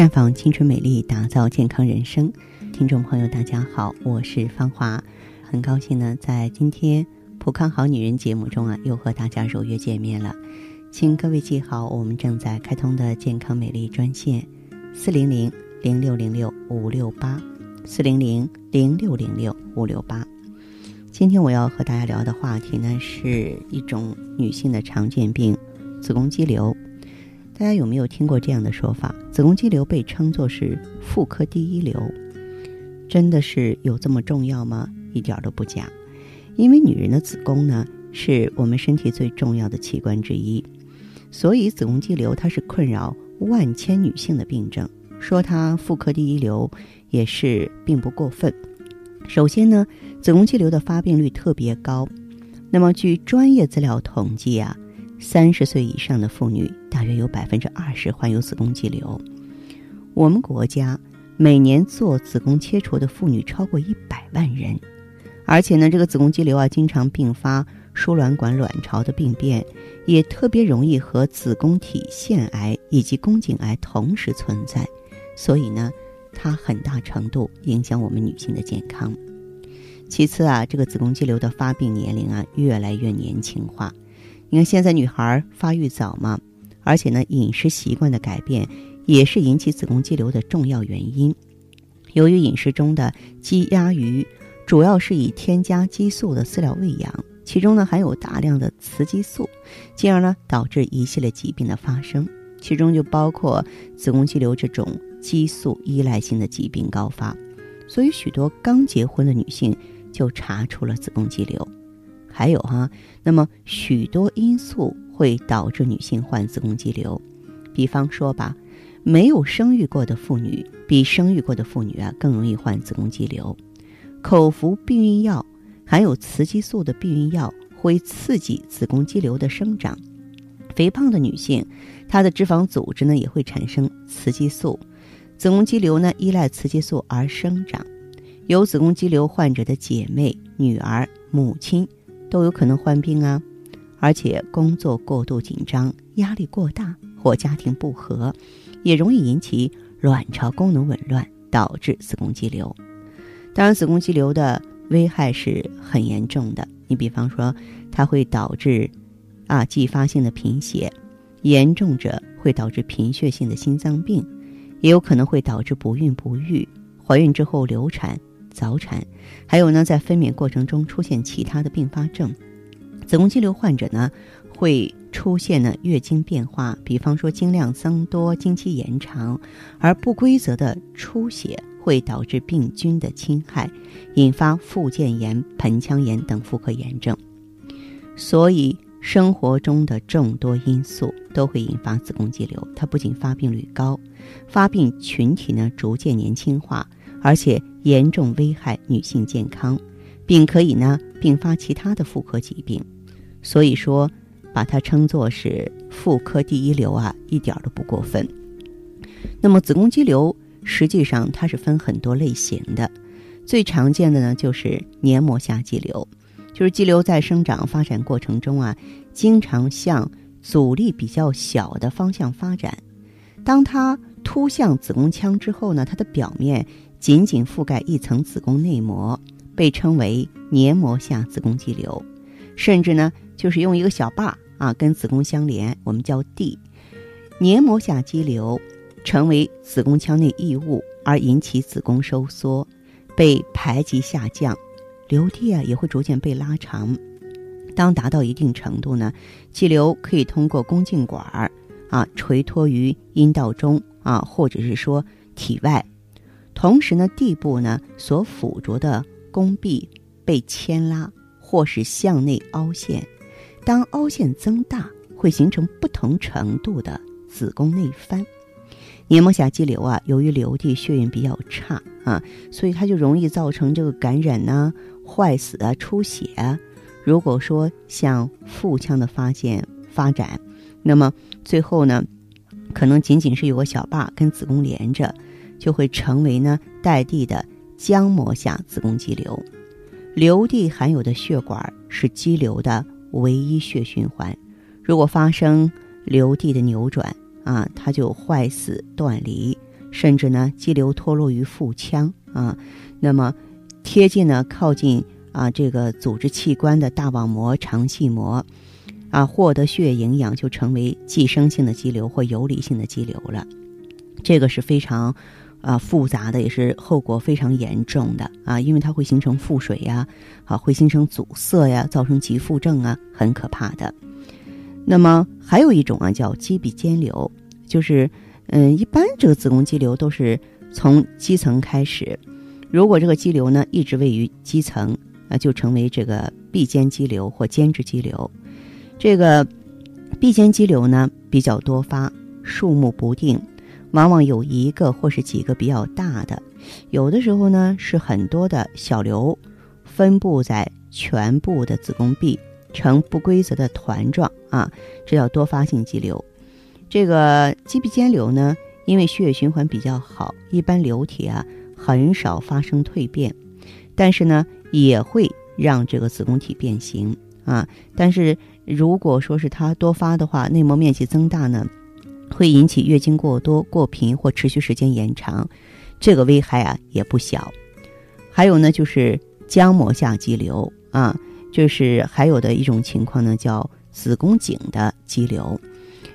绽放青春美丽，打造健康人生。听众朋友，大家好，我是芳华，很高兴呢，在今天《普康好女人》节目中啊，又和大家如约见面了。请各位记好，我们正在开通的健康美丽专线：四零零零六零六五六八，四零零零六零六五六八。今天我要和大家聊的话题呢，是一种女性的常见病——子宫肌瘤。大家有没有听过这样的说法？子宫肌瘤被称作是妇科第一瘤，真的是有这么重要吗？一点都不假。因为女人的子宫呢，是我们身体最重要的器官之一，所以子宫肌瘤它是困扰万千女性的病症。说它妇科第一瘤也是并不过分。首先呢，子宫肌瘤的发病率特别高。那么据专业资料统计啊。三十岁以上的妇女，大约有百分之二十患有子宫肌瘤。我们国家每年做子宫切除的妇女超过一百万人，而且呢，这个子宫肌瘤啊，经常并发输卵管卵巢的病变，也特别容易和子宫体腺癌以及宫颈癌同时存在，所以呢，它很大程度影响我们女性的健康。其次啊，这个子宫肌瘤的发病年龄啊，越来越年轻化。你看，现在女孩发育早嘛，而且呢，饮食习惯的改变也是引起子宫肌瘤的重要原因。由于饮食中的鸡鸭鱼主要是以添加激素的饲料喂养，其中呢含有大量的雌激素，进而呢导致一系列疾病的发生，其中就包括子宫肌瘤这种激素依赖性的疾病高发。所以，许多刚结婚的女性就查出了子宫肌瘤。还有哈，那么许多因素会导致女性患子宫肌瘤，比方说吧，没有生育过的妇女比生育过的妇女啊更容易患子宫肌瘤。口服避孕药含有雌激素的避孕药会刺激子宫肌瘤的生长。肥胖的女性，她的脂肪组织呢也会产生雌激素，子宫肌瘤呢依赖雌激素而生长。有子宫肌瘤患者的姐妹、女儿、母亲。都有可能患病啊，而且工作过度紧张、压力过大或家庭不和，也容易引起卵巢功能紊乱，导致子宫肌瘤。当然，子宫肌瘤的危害是很严重的。你比方说，它会导致啊继发性的贫血，严重者会导致贫血性的心脏病，也有可能会导致不孕不育、怀孕之后流产。早产，还有呢，在分娩过程中出现其他的并发症。子宫肌瘤患者呢，会出现呢月经变化，比方说经量增多、经期延长，而不规则的出血会导致病菌的侵害，引发附件炎、盆腔炎等妇科炎症。所以，生活中的众多因素都会引发子宫肌瘤。它不仅发病率高，发病群体呢逐渐年轻化。而且严重危害女性健康，并可以呢并发其他的妇科疾病，所以说把它称作是妇科第一瘤啊，一点都不过分。那么子宫肌瘤实际上它是分很多类型的，最常见的呢就是黏膜下肌瘤，就是肌瘤在生长发展过程中啊，经常向阻力比较小的方向发展，当它突向子宫腔之后呢，它的表面。仅仅覆盖一层子宫内膜，被称为黏膜下子宫肌瘤，甚至呢，就是用一个小把啊跟子宫相连，我们叫蒂。黏膜下肌瘤成为子宫腔内异物，而引起子宫收缩，被排挤下降，瘤蒂啊也会逐渐被拉长。当达到一定程度呢，肌瘤可以通过宫颈管儿啊垂托于阴道中啊，或者是说体外。同时呢，地部呢所附着的宫壁被牵拉，或是向内凹陷。当凹陷增大，会形成不同程度的子宫内翻。黏膜下肌瘤啊，由于瘤地血运比较差啊，所以它就容易造成这个感染呐、坏死啊、出血啊。如果说向腹腔的发现发展，那么最后呢，可能仅仅是有个小把跟子宫连着。就会成为呢带蒂的浆膜下子宫肌瘤，瘤蒂含有的血管是肌瘤的唯一血循环。如果发生瘤蒂的扭转啊，它就坏死断离，甚至呢肌瘤脱落于腹腔啊，那么贴近呢靠近啊这个组织器官的大网膜、肠系膜啊，获得血液营养就成为寄生性的肌瘤或游离性的肌瘤了。这个是非常啊复杂的，也是后果非常严重的啊，因为它会形成腹水呀，啊会形成阻塞呀，造成急腹症啊，很可怕的。那么还有一种啊，叫肌壁间瘤，就是嗯，一般这个子宫肌瘤都是从基层开始，如果这个肌瘤呢一直位于基层，啊，就成为这个壁间肌瘤或间质肌瘤。这个壁间肌瘤呢比较多发，数目不定。往往有一个或是几个比较大的，有的时候呢是很多的小瘤，分布在全部的子宫壁，呈不规则的团状啊，这叫多发性肌瘤。这个肌壁间瘤呢，因为血液循环比较好，一般瘤体啊很少发生蜕变，但是呢也会让这个子宫体变形啊。但是如果说是它多发的话，内膜面积增大呢？会引起月经过多、过频或持续时间延长，这个危害啊也不小。还有呢，就是浆膜下肌瘤啊，就是还有的一种情况呢，叫子宫颈的肌瘤。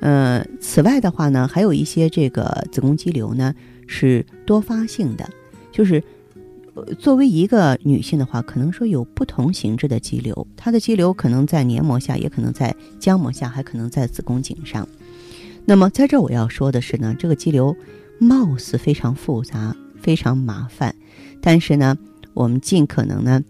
呃，此外的话呢，还有一些这个子宫肌瘤呢是多发性的，就是作为一个女性的话，可能说有不同形制的肌瘤，它的肌瘤可能在黏膜下，也可能在浆膜下，还可能在子宫颈上。那么，在这我要说的是呢，这个肌瘤貌似非常复杂、非常麻烦，但是呢，我们尽可能呢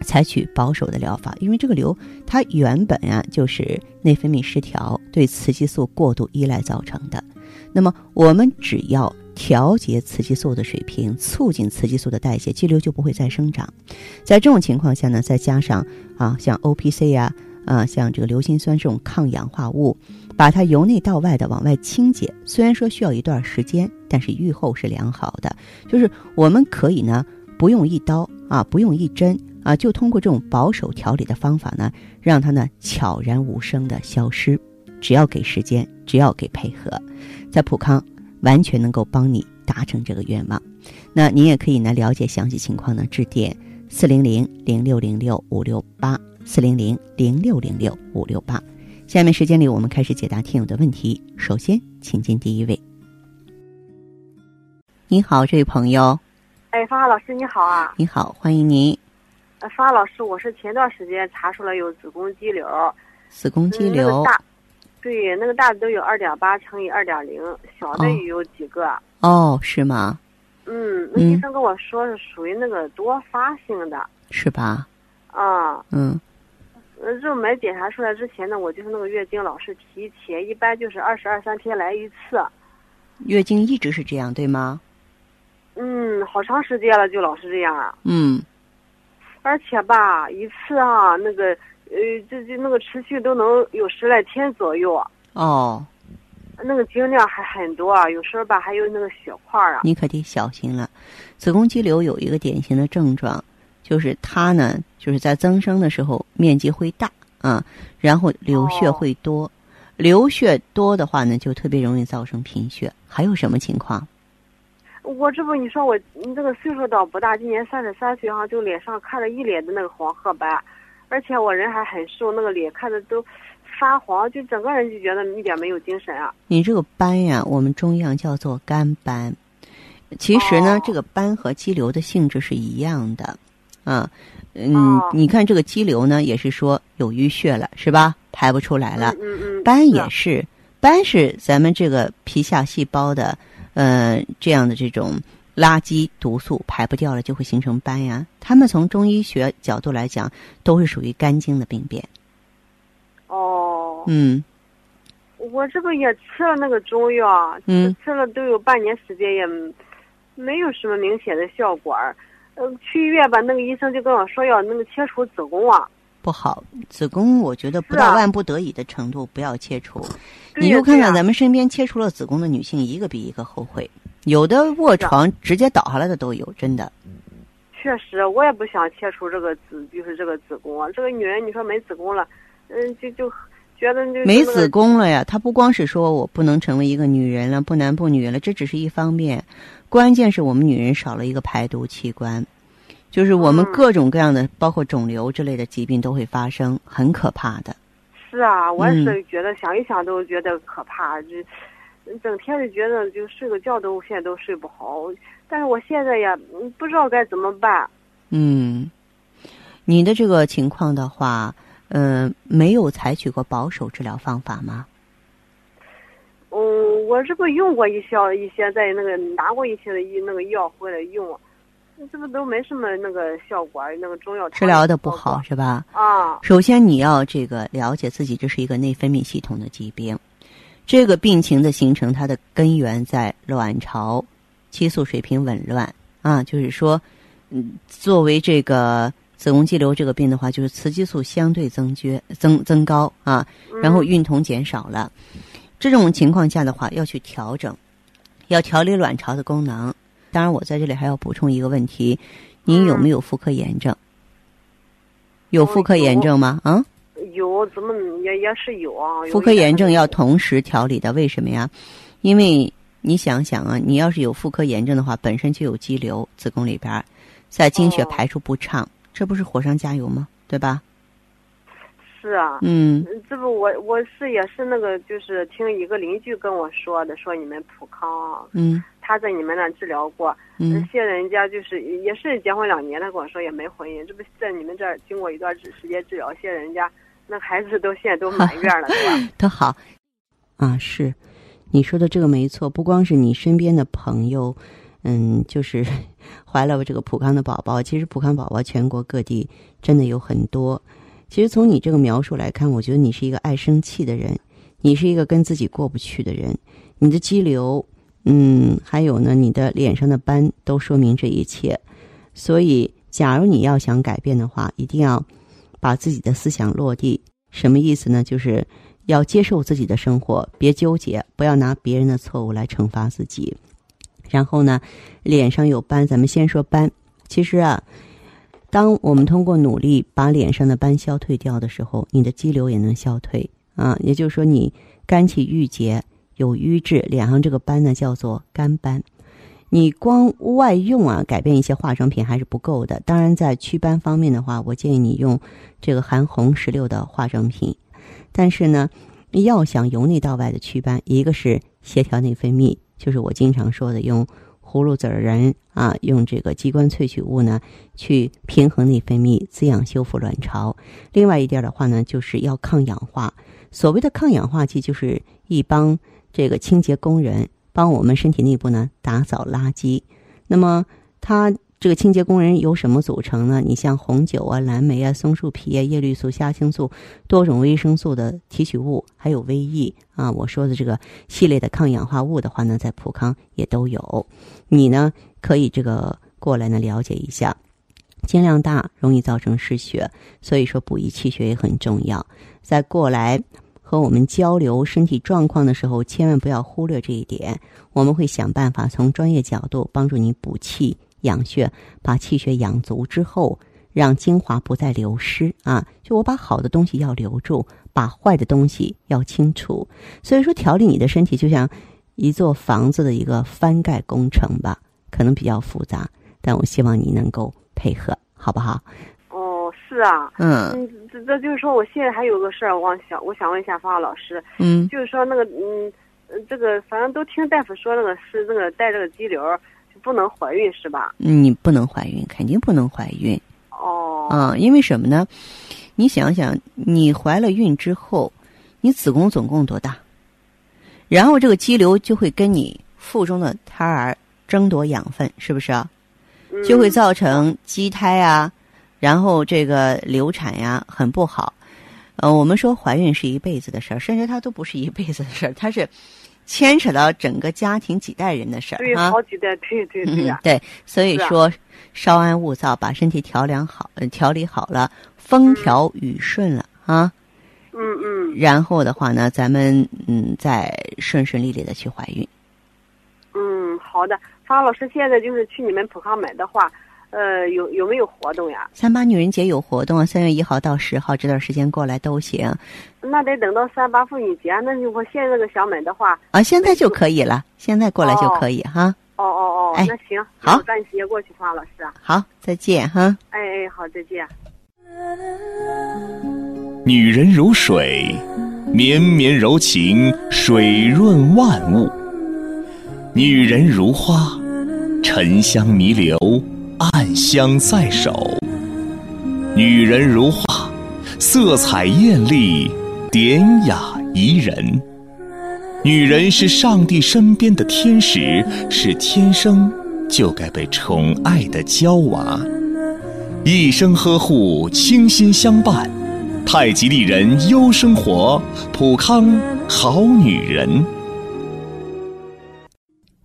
采取保守的疗法，因为这个瘤它原本啊就是内分泌失调、对雌激素过度依赖造成的。那么，我们只要调节雌激素的水平，促进雌激素的代谢，肌瘤就不会再生长。在这种情况下呢，再加上啊，像 O P C 呀。啊，像这个硫辛酸这种抗氧化物，把它由内到外的往外清洁。虽然说需要一段时间，但是愈后是良好的。就是我们可以呢，不用一刀啊，不用一针啊，就通过这种保守调理的方法呢，让它呢悄然无声的消失。只要给时间，只要给配合，在普康完全能够帮你达成这个愿望。那您也可以呢了解详细情况呢，致电四零零零六零六五六八。四零零零六零六五六八，下面时间里我们开始解答听友的问题。首先，请进第一位。你好，这位朋友。哎，芳华老师你好啊！你好，欢迎您。呃，芳华老师，我是前段时间查出来有子宫肌瘤。子宫肌瘤。大。对，那个大的都有二点八乘以二点零，小的也有几个。哦，是吗？嗯，那医生跟我说是属于那个多发性的。是吧？啊。嗯。呃，这没检查出来之前呢，我就是那个月经老是提前，一般就是二十二三天来一次。月经一直是这样，对吗？嗯，好长时间了，就老是这样啊。嗯。而且吧，一次啊，那个呃，这这那个持续都能有十来天左右。哦。那个经量还很多，有时候吧还有那个血块啊。你可得小心了，子宫肌瘤有一个典型的症状。就是它呢，就是在增生的时候面积会大啊，然后流血会多，流血多的话呢，就特别容易造成贫血。还有什么情况？我这不你说我你这个岁数倒不大，今年三十三岁哈，就脸上看着一脸的那个黄褐斑，而且我人还很瘦，那个脸看着都发黄，就整个人就觉得一点没有精神啊。你这个斑呀，我们中药叫做肝斑，其实呢，这个斑和肌瘤的性质是一样的。啊，嗯，你看这个肌瘤呢，也是说有淤血了，是吧？排不出来了。嗯嗯。斑也是，斑是咱们这个皮下细胞的，呃，这样的这种垃圾毒素排不掉了，就会形成斑呀。他们从中医学角度来讲，都是属于肝经的病变。哦。嗯。我这个也吃了那个中药，嗯，吃了都有半年时间，也没有什么明显的效果。嗯，去医院吧，那个医生就跟我说要那个切除子宫啊，不好，子宫我觉得不到万不得已的程度不要切除。你就看看咱们身边切除了子宫的女性，一个比一个后悔，有的卧床直接倒下来的都有，真的。确实，我也不想切除这个子，就是这个子宫啊。这个女人，你说没子宫了，嗯，就就觉得就没子宫了呀。她不光是说我不能成为一个女人了，不男不女了，这只是一方面，关键是我们女人少了一个排毒器官，就是我们各种各样的，包括肿瘤之类的疾病都会发生，很可怕的。是啊，我也是觉得想一想都觉得可怕，就整天就觉得就睡个觉都现在都睡不好。但是我现在也不知道该怎么办。嗯，你的这个情况的话。嗯，没有采取过保守治疗方法吗？嗯，我这不用过一些一些在那个拿过一些的那个药回来用，这不都没什么那个效果，那个中药治疗的不好是吧？啊，首先你要这个了解自己这是一个内分泌系统的疾病，这个病情的形成它的根源在卵巢激素水平紊乱啊，就是说，嗯，作为这个。子宫肌瘤这个病的话，就是雌激素相对增缺、增增高啊，然后孕酮减少了。这种情况下的话，要去调整，要调理卵巢的功能。当然，我在这里还要补充一个问题：您有没有妇科炎症？有妇科炎症吗？啊？有，怎么也也是有啊？妇科炎症要同时调理的，为什么呀？因为你想想啊，你要是有妇科炎症的话，本身就有肌瘤，子宫里边在经血排出不畅。这不是火上加油吗？对吧？是啊，嗯，这不我我是也是那个，就是听一个邻居跟我说的，说你们普康，嗯，他在你们那治疗过，嗯，现在人家就是也是结婚两年，他跟我说也没婚姻，这不在你们这儿经过一段时间治疗，现在人家那孩子都现在都满院了，是吧？都好，啊，是，你说的这个没错，不光是你身边的朋友。嗯，就是 怀了这个普康的宝宝。其实普康宝宝全国各地真的有很多。其实从你这个描述来看，我觉得你是一个爱生气的人，你是一个跟自己过不去的人。你的肌瘤，嗯，还有呢，你的脸上的斑都说明这一切。所以，假如你要想改变的话，一定要把自己的思想落地。什么意思呢？就是要接受自己的生活，别纠结，不要拿别人的错误来惩罚自己。然后呢，脸上有斑，咱们先说斑。其实啊，当我们通过努力把脸上的斑消退掉的时候，你的肌瘤也能消退啊。也就是说，你肝气郁结有瘀滞，脸上这个斑呢叫做肝斑。你光外用啊，改变一些化妆品还是不够的。当然，在祛斑方面的话，我建议你用这个含红石榴的化妆品。但是呢，要想由内到外的祛斑，一个是协调内分泌。就是我经常说的，用葫芦籽儿仁啊，用这个鸡冠萃取物呢，去平衡内分泌，滋养修复卵巢。另外一点的话呢，就是要抗氧化。所谓的抗氧化剂，就是一帮这个清洁工人，帮我们身体内部呢打扫垃圾。那么它。这个清洁工人由什么组成呢？你像红酒啊、蓝莓啊、松树皮啊、叶绿素、虾青素、多种维生素的提取物，还有维 E 啊，我说的这个系列的抗氧化物的话呢，在普康也都有。你呢可以这个过来呢了解一下。精量大容易造成失血，所以说补益气血也很重要。在过来和我们交流身体状况的时候，千万不要忽略这一点。我们会想办法从专业角度帮助你补气。养血，把气血养足之后，让精华不再流失啊！就我把好的东西要留住，把坏的东西要清除。所以说，调理你的身体就像一座房子的一个翻盖工程吧，可能比较复杂，但我希望你能够配合，好不好？哦，是啊，嗯，这这就是说，我现在还有个事儿，我想我想问一下方老师，嗯，就是说那个嗯，这个反正都听大夫说那个是那个带这个肌瘤。不能怀孕是吧？你不能怀孕，肯定不能怀孕。哦。啊，因为什么呢？你想想，你怀了孕之后，你子宫总共多大？然后这个肌瘤就会跟你腹中的胎儿争夺养分，是不是啊？就会造成畸胎啊，然后这个流产呀，很不好。呃，我们说怀孕是一辈子的事儿，甚至它都不是一辈子的事儿，它是。牵扯到整个家庭几代人的事儿对，好几代，对对对呀。对，所以说稍安勿躁，把身体调养好，调理好了，风调雨顺了啊。嗯嗯。然后的话呢，咱们嗯再顺顺利利的去怀孕。嗯，好的。方老师，现在就是去你们普康买的话，呃，有有没有活动呀？三八女人节有活动啊，三月一号到十号这段时间过来都行。那得等到三八妇女节，那如果现在这个想买的话，啊，现在就可以了，现在过来就可以哈。哦哦哦，哎那行，好赶紧接过去，方老师。好，再见哈。哎哎，好，再见。女人如水，绵绵柔情，水润万物；女人如花，沉香弥留，暗香在手；女人如画，色彩艳丽，典雅宜人。女人是上帝身边的天使，是天生就该被宠爱的娇娃，一生呵护，倾心相伴。太极丽人优生活，普康好女人。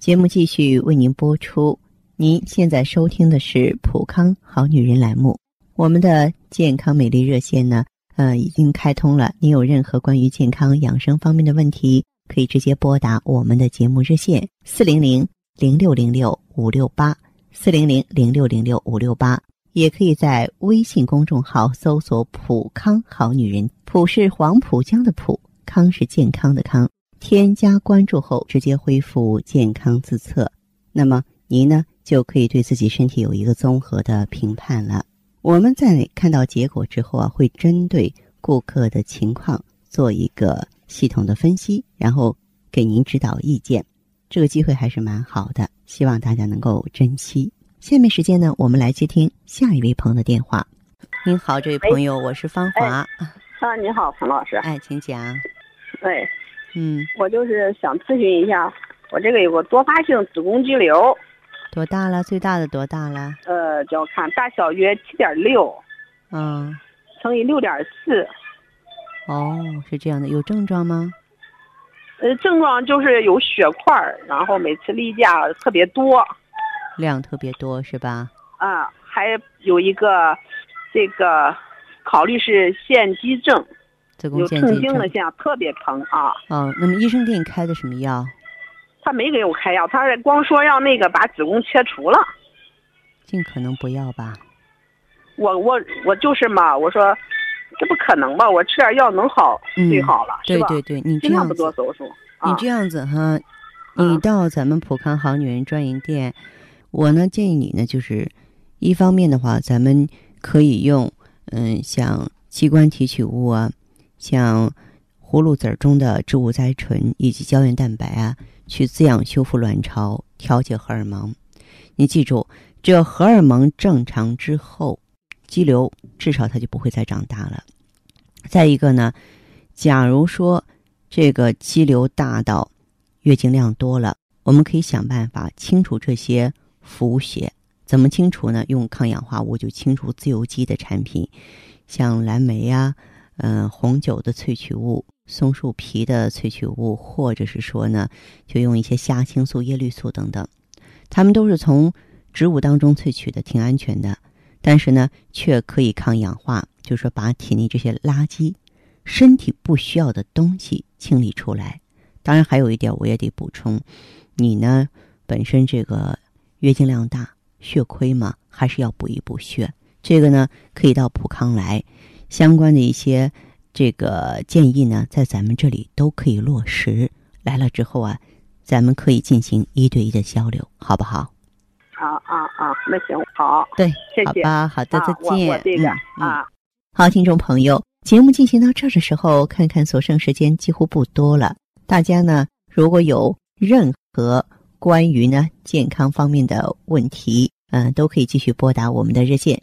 节目继续为您播出。您现在收听的是《普康好女人》栏目。我们的健康美丽热线呢，呃，已经开通了。您有任何关于健康养生方面的问题，可以直接拨打我们的节目热线四零零零六零六五六八四零零零六零六五六八，也可以在微信公众号搜索“普康好女人”，普是黄浦江的浦，康是健康的康。添加关注后，直接恢复健康自测，那么您呢就可以对自己身体有一个综合的评判了。我们在看到结果之后啊，会针对顾客的情况做一个系统的分析，然后给您指导意见。这个机会还是蛮好的，希望大家能够珍惜。下面时间呢，我们来接听下一位朋友的电话。您好，这位朋友，我是芳华。啊，你好，彭老师。哎，请讲。对，嗯，我就是想咨询一下，我这个有个多发性子宫肌瘤，多大了？最大的多大了？呃，叫看大小约七点六嗯，乘以六点四，哦，是这样的，有症状吗？呃，症状就是有血块儿，然后每次例假特别多，量特别多是吧？啊，还有一个这个考虑是腺肌症，子宫有痛腺肌症。经的现象，特别疼啊。哦，那么医生给你开的什么药？他没给我开药，他是光说要那个把子宫切除了。尽可能不要吧。我我我就是嘛，我说这不可能吧？我吃点药能好嗯最好了，是吧？对对对，你这样不做子，手术。啊你这样子哈，你到咱们普康好女人专营店，我呢建议你呢，就是一方面的话，咱们可以用嗯，像器官提取物啊，像葫芦籽儿中的植物甾醇以及胶原蛋白啊，去滋养修复卵巢，调节荷尔蒙。你记住，只有荷尔蒙正常之后，肌瘤至少它就不会再长大了。再一个呢，假如说这个肌瘤大到月经量多了，我们可以想办法清除这些浮血。怎么清除呢？用抗氧化物就清除自由基的产品，像蓝莓呀、嗯、红酒的萃取物、松树皮的萃取物，或者是说呢，就用一些虾青素、叶绿素等等，它们都是从植物当中萃取的，挺安全的。但是呢，却可以抗氧化，就是说把体内这些垃圾、身体不需要的东西清理出来。当然，还有一点我也得补充，你呢本身这个月经量大，血亏嘛，还是要补一补血。这个呢，可以到普康来，相关的一些这个建议呢，在咱们这里都可以落实。来了之后啊，咱们可以进行一对一的交流，好不好？好啊啊，那行好，对，谢谢。好吧，好的，啊再见。我我这个、啊，好，听众朋友，节目进行到这儿的时候，看看所剩时间几乎不多了。大家呢，如果有任何关于呢健康方面的问题，嗯、都可以继续拨打我们的热线